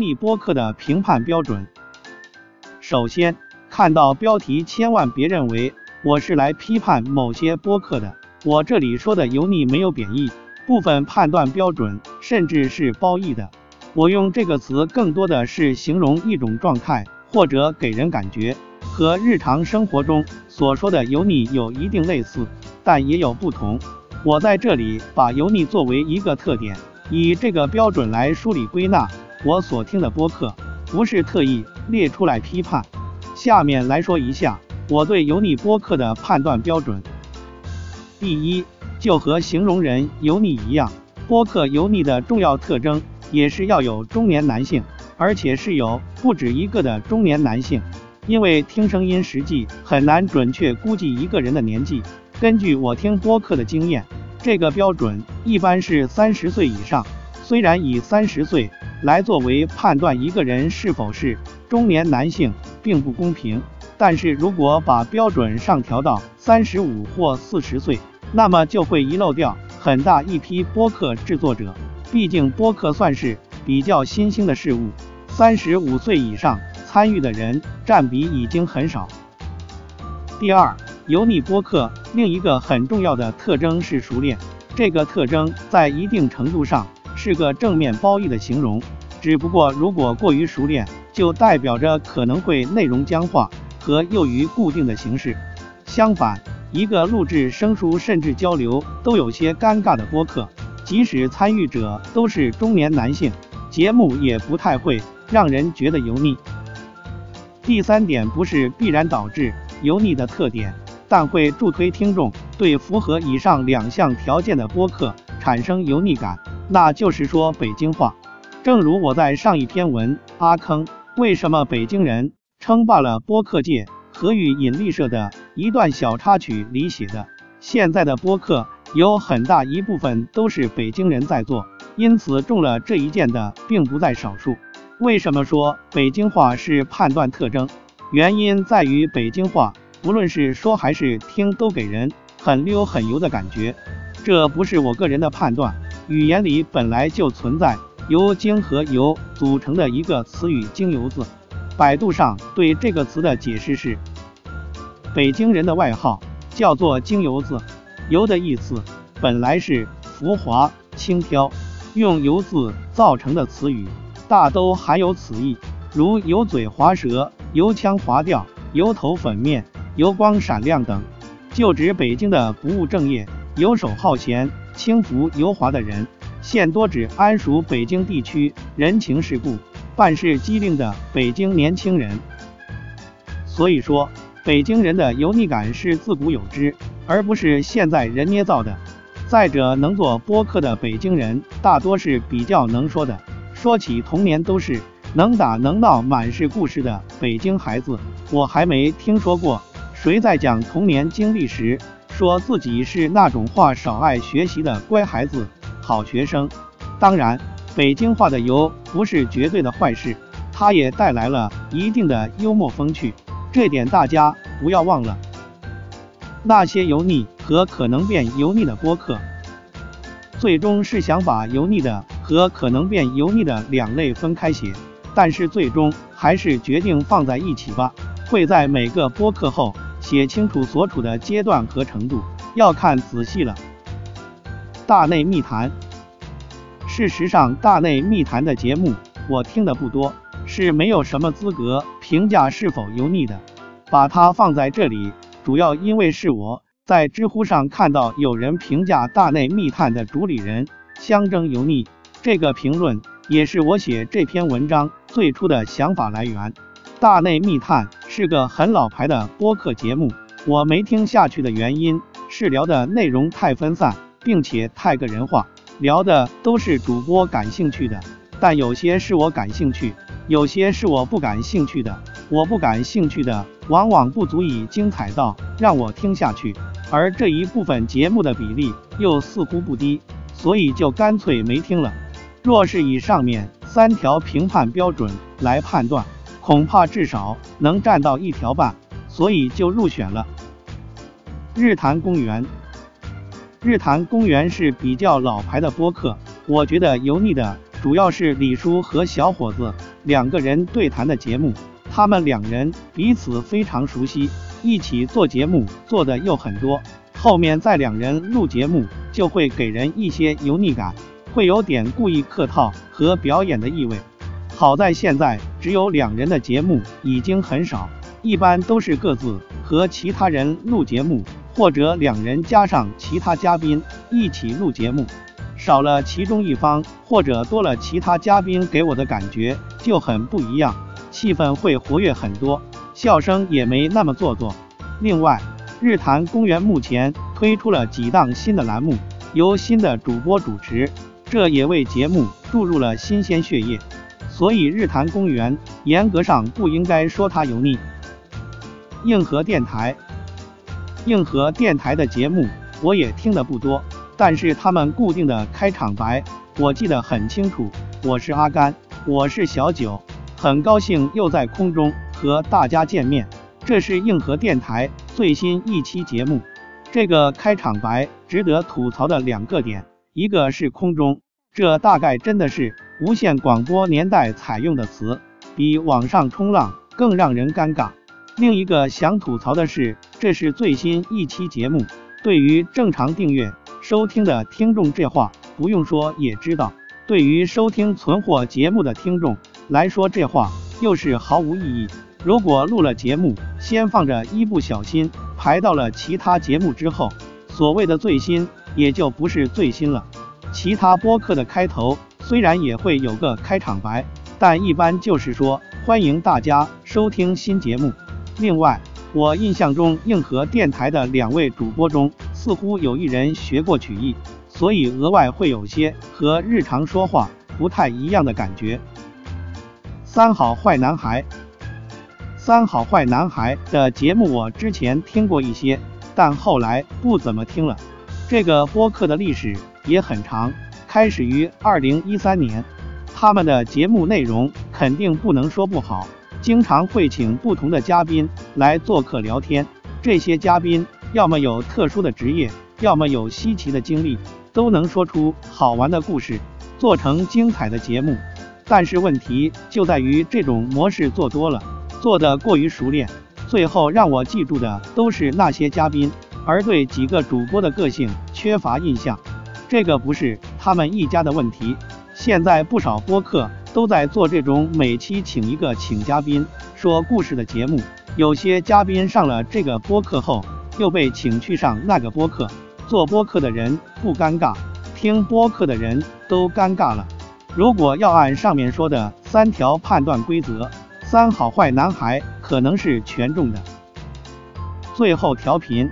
腻播客的评判标准。首先，看到标题千万别认为我是来批判某些播客的，我这里说的油腻没有贬义，部分判断标准甚至是褒义的。我用这个词更多的是形容一种状态，或者给人感觉，和日常生活中所说的油腻有一定类似，但也有不同。我在这里把油腻作为一个特点，以这个标准来梳理归纳我所听的播客，不是特意列出来批判。下面来说一下我对油腻播客的判断标准。第一，就和形容人油腻一样，播客油腻的重要特征也是要有中年男性，而且是有不止一个的中年男性，因为听声音实际很难准确估计一个人的年纪。根据我听播客的经验，这个标准一般是三十岁以上。虽然以三十岁来作为判断一个人是否是中年男性并不公平，但是如果把标准上调到三十五或四十岁，那么就会遗漏掉很大一批播客制作者。毕竟播客算是比较新兴的事物，三十五岁以上参与的人占比已经很少。第二。油腻播客另一个很重要的特征是熟练，这个特征在一定程度上是个正面褒义的形容。只不过如果过于熟练，就代表着可能会内容僵化和囿于固定的形式。相反，一个录制生疏甚至交流都有些尴尬的播客，即使参与者都是中年男性，节目也不太会让人觉得油腻。第三点不是必然导致油腻的特点。但会助推听众对符合以上两项条件的播客产生油腻感，那就是说北京话。正如我在上一篇文《阿坑为什么北京人称霸了播客界》和与引力社的一段小插曲里写的，现在的播客有很大一部分都是北京人在做，因此中了这一箭的并不在少数。为什么说北京话是判断特征？原因在于北京话。不论是说还是听，都给人很溜很油的感觉。这不是我个人的判断，语言里本来就存在由精和油组成的一个词语“精油”字。百度上对这个词的解释是：北京人的外号叫做“精油”字，“油”的意思本来是浮华、轻佻，用“油”字造成的词语大都含有此意，如油嘴滑舌、油腔滑调、油头粉面。油光闪亮等，就指北京的不务正业、游手好闲、轻浮油滑的人；现多指安熟北京地区人情世故、办事机灵的北京年轻人。所以说，北京人的油腻感是自古有之，而不是现在人捏造的。再者，能做播客的北京人大多是比较能说的，说起童年都是能打能闹、满是故事的北京孩子。我还没听说过。谁在讲童年经历时，说自己是那种话少、爱学习的乖孩子、好学生？当然，北京话的油不是绝对的坏事，它也带来了一定的幽默风趣，这点大家不要忘了。那些油腻和可能变油腻的播客，最终是想把油腻的和可能变油腻的两类分开写，但是最终还是决定放在一起吧。会在每个播客后。写清楚所处的阶段和程度，要看仔细了。大内密谈，事实上，大内密谈的节目我听的不多，是没有什么资格评价是否油腻的。把它放在这里，主要因为是我在知乎上看到有人评价大内密探的主理人相争油腻，这个评论也是我写这篇文章最初的想法来源。大内密探是个很老牌的播客节目，我没听下去的原因是聊的内容太分散，并且太个人化，聊的都是主播感兴趣的，但有些是我感兴趣，有些是我不感兴趣的。我不感兴趣的往往不足以精彩到让我听下去，而这一部分节目的比例又似乎不低，所以就干脆没听了。若是以上面三条评判标准来判断。恐怕至少能占到一条半，所以就入选了。日坛公园，日坛公园是比较老牌的播客，我觉得油腻的主要是李叔和小伙子两个人对谈的节目，他们两人彼此非常熟悉，一起做节目做的又很多，后面在两人录节目就会给人一些油腻感，会有点故意客套和表演的意味。好在现在只有两人的节目已经很少，一般都是各自和其他人录节目，或者两人加上其他嘉宾一起录节目。少了其中一方，或者多了其他嘉宾，给我的感觉就很不一样，气氛会活跃很多，笑声也没那么做作。另外，日坛公园目前推出了几档新的栏目，由新的主播主持，这也为节目注入了新鲜血液。所以日坛公园严格上不应该说它油腻。硬核电台，硬核电台的节目我也听的不多，但是他们固定的开场白我记得很清楚。我是阿甘，我是小九，很高兴又在空中和大家见面。这是硬核电台最新一期节目。这个开场白值得吐槽的两个点，一个是空中。这大概真的是无线广播年代采用的词，比网上冲浪更让人尴尬。另一个想吐槽的是，这是最新一期节目，对于正常订阅收听的听众，这话不用说也知道；对于收听存货节目的听众来说，这话又是毫无意义。如果录了节目，先放着，一不小心排到了其他节目之后，所谓的最新也就不是最新了。其他播客的开头虽然也会有个开场白，但一般就是说欢迎大家收听新节目。另外，我印象中硬核电台的两位主播中，似乎有一人学过曲艺，所以额外会有些和日常说话不太一样的感觉。三好坏男孩，三好坏男孩的节目我之前听过一些，但后来不怎么听了。这个播客的历史。也很长，开始于二零一三年。他们的节目内容肯定不能说不好，经常会请不同的嘉宾来做客聊天。这些嘉宾要么有特殊的职业，要么有稀奇的经历，都能说出好玩的故事，做成精彩的节目。但是问题就在于这种模式做多了，做得过于熟练，最后让我记住的都是那些嘉宾，而对几个主播的个性缺乏印象。这个不是他们一家的问题，现在不少播客都在做这种每期请一个请嘉宾说故事的节目。有些嘉宾上了这个播客后，又被请去上那个播客。做播客的人不尴尬，听播客的人都尴尬了。如果要按上面说的三条判断规则，三好坏男孩可能是全中的。最后调频。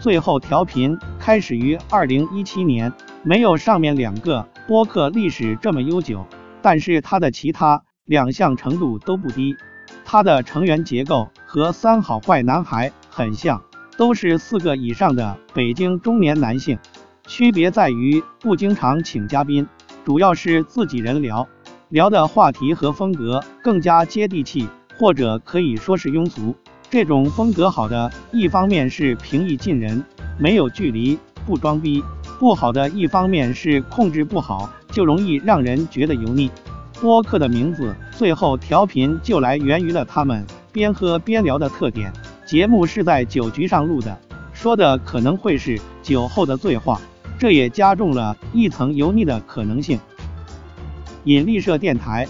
最后调频开始于二零一七年，没有上面两个播客历史这么悠久，但是它的其他两项程度都不低。它的成员结构和三好坏男孩很像，都是四个以上的北京中年男性，区别在于不经常请嘉宾，主要是自己人聊，聊的话题和风格更加接地气，或者可以说是庸俗。这种风格好的一方面是平易近人，没有距离，不装逼；不好的一方面是控制不好，就容易让人觉得油腻。播客的名字最后调频就来源于了他们边喝边聊的特点。节目是在酒局上录的，说的可能会是酒后的醉话，这也加重了一层油腻的可能性。引力社电台，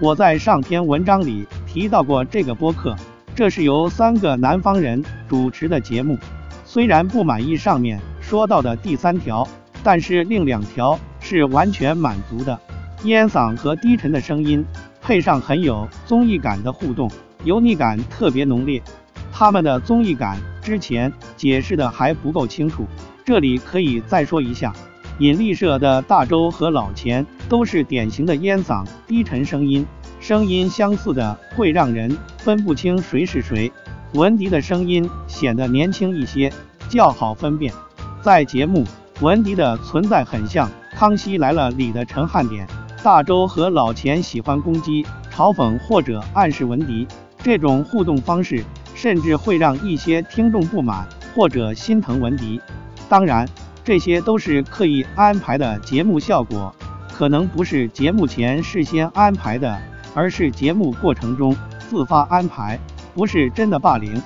我在上篇文章里提到过这个播客。这是由三个南方人主持的节目，虽然不满意上面说到的第三条，但是另两条是完全满足的。烟嗓和低沉的声音，配上很有综艺感的互动，油腻感特别浓烈。他们的综艺感之前解释的还不够清楚，这里可以再说一下。引力社的大周和老钱都是典型的烟嗓低沉声音。声音相似的会让人分不清谁是谁。文迪的声音显得年轻一些，较好分辨。在节目，文迪的存在很像《康熙来了》里的陈汉典。大周和老钱喜欢攻击、嘲讽或者暗示文迪，这种互动方式甚至会让一些听众不满或者心疼文迪。当然，这些都是刻意安排的节目效果。可能不是节目前事先安排的，而是节目过程中自发安排，不是真的霸凌。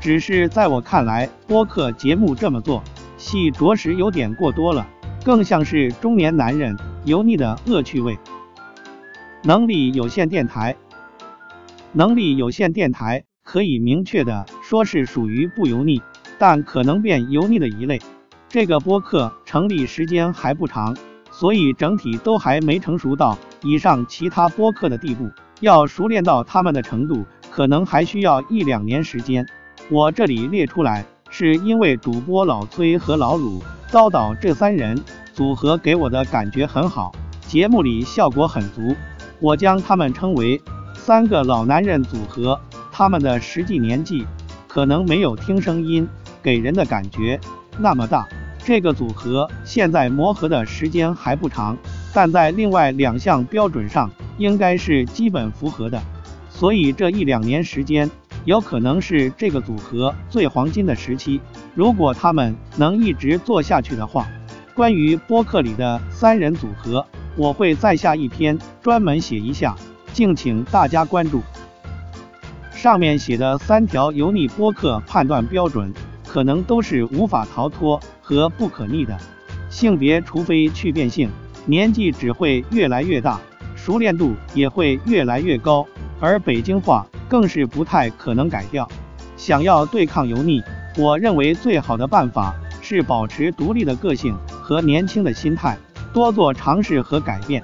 只是在我看来，播客节目这么做，戏着实有点过多了，更像是中年男人油腻的恶趣味。能力有限电台，能力有限电台可以明确的说是属于不油腻，但可能变油腻的一类。这个播客成立时间还不长，所以整体都还没成熟到以上其他播客的地步，要熟练到他们的程度，可能还需要一两年时间。我这里列出来，是因为主播老崔和老鲁叨叨这三人组合给我的感觉很好，节目里效果很足。我将他们称为三个老男人组合，他们的实际年纪可能没有听声音给人的感觉那么大。这个组合现在磨合的时间还不长，但在另外两项标准上应该是基本符合的，所以这一两年时间。有可能是这个组合最黄金的时期。如果他们能一直做下去的话，关于播客里的三人组合，我会再下一篇专门写一下，敬请大家关注。上面写的三条油腻播客判断标准，可能都是无法逃脱和不可逆的。性别除非去变性，年纪只会越来越大，熟练度也会越来越高，而北京话。更是不太可能改掉。想要对抗油腻，我认为最好的办法是保持独立的个性和年轻的心态，多做尝试和改变。